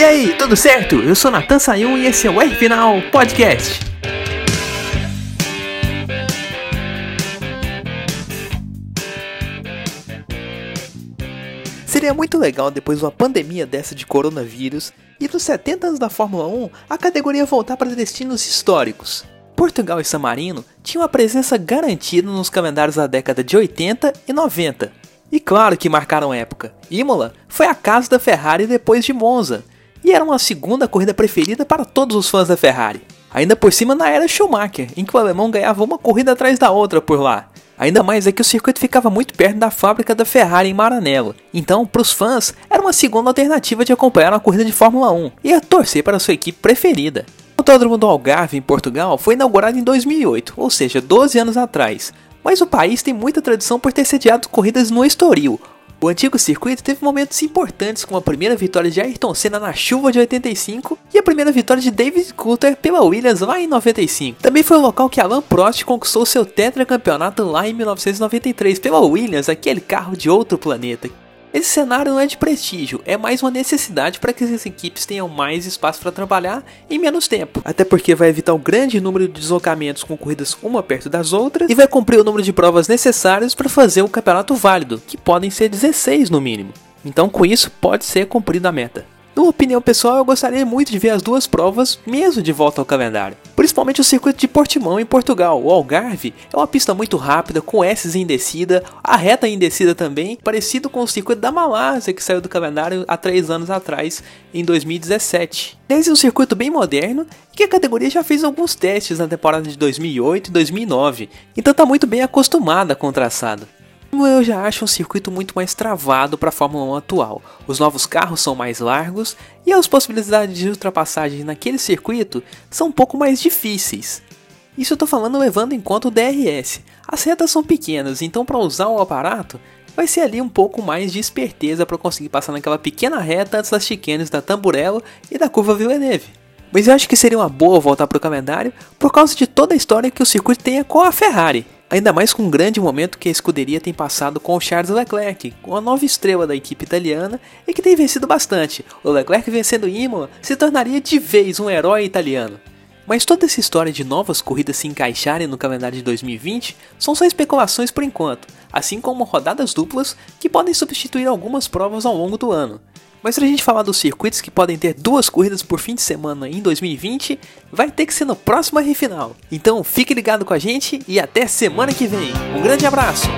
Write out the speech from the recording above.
E aí, tudo certo? Eu sou Natan Sayun e esse é o R Final Podcast. Seria muito legal depois de uma pandemia dessa de coronavírus e dos 70 anos da Fórmula 1 a categoria voltar para destinos históricos. Portugal e San Marino tinham a presença garantida nos calendários da década de 80 e 90. E claro que marcaram época. Imola foi a casa da Ferrari depois de Monza, era uma segunda corrida preferida para todos os fãs da Ferrari. Ainda por cima na era Schumacher, em que o alemão ganhava uma corrida atrás da outra por lá. Ainda mais é que o circuito ficava muito perto da fábrica da Ferrari em Maranello. Então, para os fãs, era uma segunda alternativa de acompanhar uma corrida de Fórmula 1 e a torcer para sua equipe preferida. O Autódromo do Algarve, em Portugal, foi inaugurado em 2008, ou seja, 12 anos atrás. Mas o país tem muita tradição por ter sediado corridas no Estoril, o antigo circuito teve momentos importantes como a primeira vitória de Ayrton Senna na chuva de 85 e a primeira vitória de David Coulter pela Williams lá em 95. Também foi o local que Alain Prost conquistou seu tetracampeonato lá em 1993 pela Williams, aquele carro de outro planeta. Esse cenário não é de prestígio, é mais uma necessidade para que as equipes tenham mais espaço para trabalhar em menos tempo. Até porque vai evitar o grande número de deslocamentos com corridas uma perto das outras e vai cumprir o número de provas necessários para fazer um campeonato válido, que podem ser 16 no mínimo. Então, com isso, pode ser cumprida a meta. Numa opinião pessoal, eu gostaria muito de ver as duas provas mesmo de volta ao calendário. Principalmente o circuito de Portimão em Portugal. O Algarve é uma pista muito rápida, com S em descida, a reta em descida também, parecido com o circuito da Malásia que saiu do calendário há três anos atrás, em 2017. Esse é um circuito bem moderno que a categoria já fez alguns testes na temporada de 2008 e 2009, então está muito bem acostumada com o traçado eu já acho um circuito muito mais travado para a Fórmula 1 atual. Os novos carros são mais largos e as possibilidades de ultrapassagem naquele circuito são um pouco mais difíceis. Isso eu estou falando levando em conta o DRS. As retas são pequenas, então para usar o aparato vai ser ali um pouco mais de esperteza para conseguir passar naquela pequena reta antes das chicanes da Tamburello e da curva Villeneuve. Mas eu acho que seria uma boa voltar para o calendário por causa de toda a história que o circuito tenha com a Ferrari. Ainda mais com o grande momento que a escuderia tem passado com o Charles Leclerc, com a nova estrela da equipe italiana e que tem vencido bastante. O Leclerc vencendo Imola se tornaria de vez um herói italiano. Mas toda essa história de novas corridas se encaixarem no calendário de 2020 são só especulações por enquanto, assim como rodadas duplas que podem substituir algumas provas ao longo do ano. Mas pra gente falar dos circuitos que podem ter duas corridas por fim de semana em 2020, vai ter que ser no próximo R Final. Então fique ligado com a gente e até semana que vem. Um grande abraço!